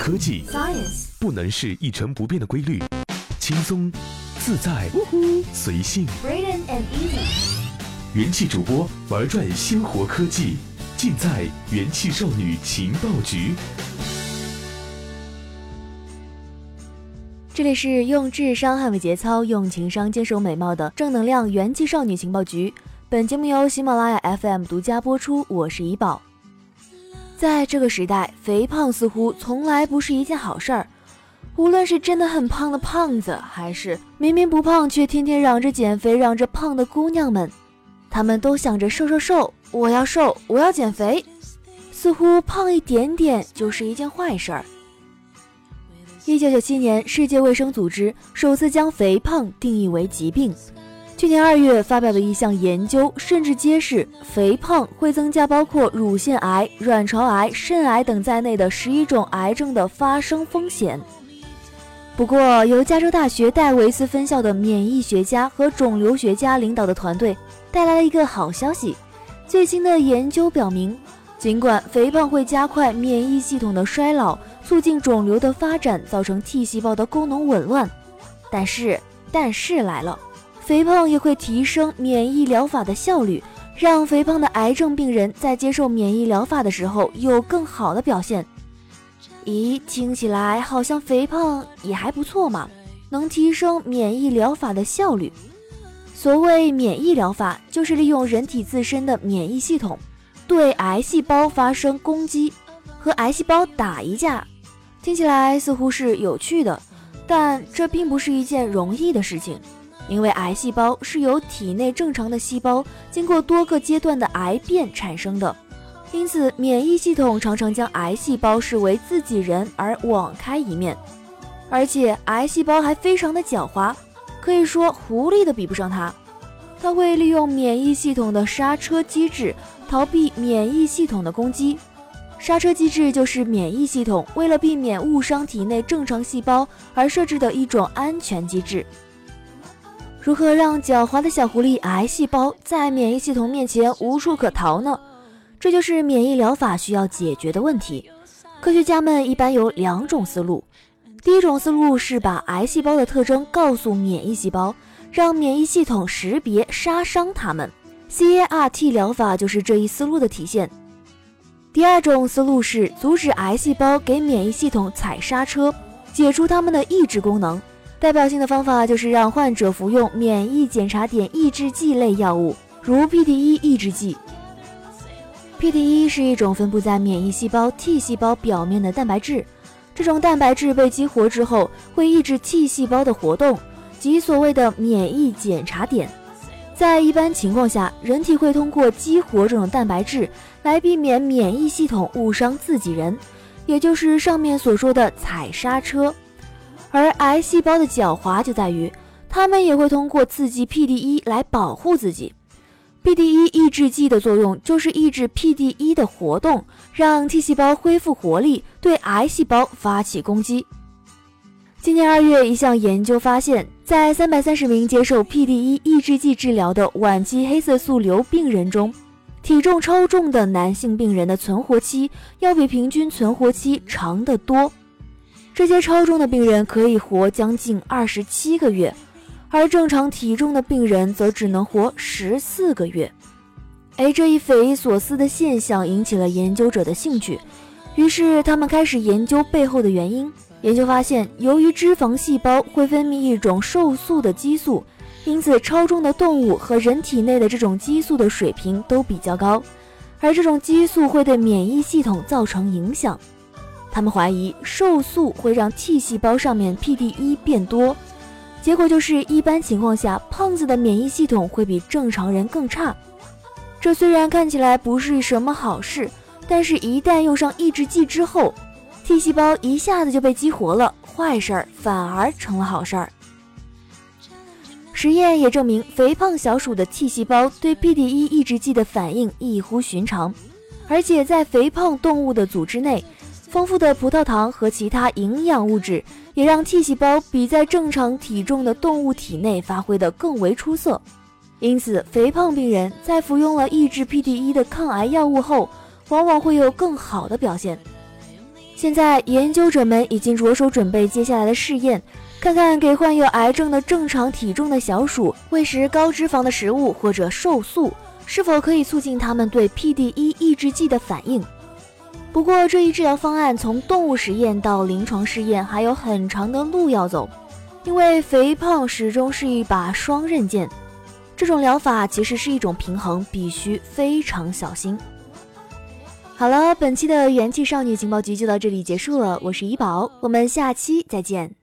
科技 Science 不能是一成不变的规律，轻松、自在、随性。Braden and Easy 元气主播玩转鲜活科技，尽在元气少女情报局。这里是用智商捍卫节操，用情商坚守美貌的正能量元气少女情报局。本节目由喜马拉雅 FM 独家播出，我是怡宝。在这个时代，肥胖似乎从来不是一件好事儿。无论是真的很胖的胖子，还是明明不胖却天天嚷着减肥、嚷着胖的姑娘们，他们都想着瘦瘦瘦，我要瘦，我要减肥。似乎胖一点点就是一件坏事儿。一九九七年，世界卫生组织首次将肥胖定义为疾病。去年二月发表的一项研究，甚至揭示肥胖会增加包括乳腺癌、卵巢癌、肾癌等在内的十一种癌症的发生风险。不过，由加州大学戴维斯分校的免疫学家和肿瘤学家领导的团队带来了一个好消息：最新的研究表明，尽管肥胖会加快免疫系统的衰老，促进肿瘤的发展，造成 T 细胞的功能紊乱，但是，但是来了，肥胖也会提升免疫疗法的效率，让肥胖的癌症病人在接受免疫疗法的时候有更好的表现。咦，听起来好像肥胖也还不错嘛，能提升免疫疗法的效率。所谓免疫疗法，就是利用人体自身的免疫系统对癌细胞发生攻击，和癌细胞打一架。听起来似乎是有趣的，但这并不是一件容易的事情，因为癌细胞是由体内正常的细胞经过多个阶段的癌变产生的。因此，免疫系统常常将癌细胞视为自己人而网开一面，而且癌细胞还非常的狡猾，可以说狐狸都比不上它。它会利用免疫系统的刹车机制逃避免疫系统的攻击。刹车机制就是免疫系统为了避免误伤体内正常细胞而设置的一种安全机制。如何让狡猾的小狐狸癌细胞在免疫系统面前无处可逃呢？这就是免疫疗法需要解决的问题。科学家们一般有两种思路，第一种思路是把癌细胞的特征告诉免疫细胞，让免疫系统识别杀伤它们。CAR-T 疗法就是这一思路的体现。第二种思路是阻止癌细胞给免疫系统踩刹车，解除它们的抑制功能。代表性的方法就是让患者服用免疫检查点抑制剂类药物，如 PD-1 抑制剂。PD-1 是一种分布在免疫细胞 T 细胞表面的蛋白质，这种蛋白质被激活之后，会抑制 T 细胞的活动，即所谓的免疫检查点。在一般情况下，人体会通过激活这种蛋白质来避免免疫系统误伤自己人，也就是上面所说的踩刹车。而癌细胞的狡猾就在于，它们也会通过刺激 PD-1 来保护自己。PD-1 抑制剂的作用就是抑制 PD-1 的活动，让 T 细胞恢复活力，对癌细胞发起攻击。今年二月，一项研究发现，在三百三十名接受 PD-1 抑制剂治疗的晚期黑色素瘤病人中，体重超重的男性病人的存活期要比平均存活期长得多。这些超重的病人可以活将近二十七个月。而正常体重的病人则只能活十四个月。哎，这一匪夷所思的现象引起了研究者的兴趣，于是他们开始研究背后的原因。研究发现，由于脂肪细胞会分泌一种瘦素的激素，因此超重的动物和人体内的这种激素的水平都比较高，而这种激素会对免疫系统造成影响。他们怀疑瘦素会让 T 细胞上面 PD-1 变多。结果就是，一般情况下，胖子的免疫系统会比正常人更差。这虽然看起来不是什么好事，但是一旦用上抑制剂之后，T 细胞一下子就被激活了，坏事儿反而成了好事儿。实验也证明，肥胖小鼠的 T 细胞对 PD-1 抑制剂的反应异乎寻常，而且在肥胖动物的组织内。丰富的葡萄糖和其他营养物质也让 T 细胞比在正常体重的动物体内发挥得更为出色。因此，肥胖病人在服用了抑制 PD-1 的抗癌药物后，往往会有更好的表现。现在研究者们已经着手准备接下来的试验，看看给患有癌症的正常体重的小鼠喂食高脂肪的食物或者瘦素，是否可以促进它们对 PDE 抑制剂的反应。不过，这一治疗方案从动物实验到临床试验还有很长的路要走，因为肥胖始终是一把双刃剑。这种疗法其实是一种平衡，必须非常小心。好了，本期的元气少女情报局就到这里结束了。我是怡宝，我们下期再见。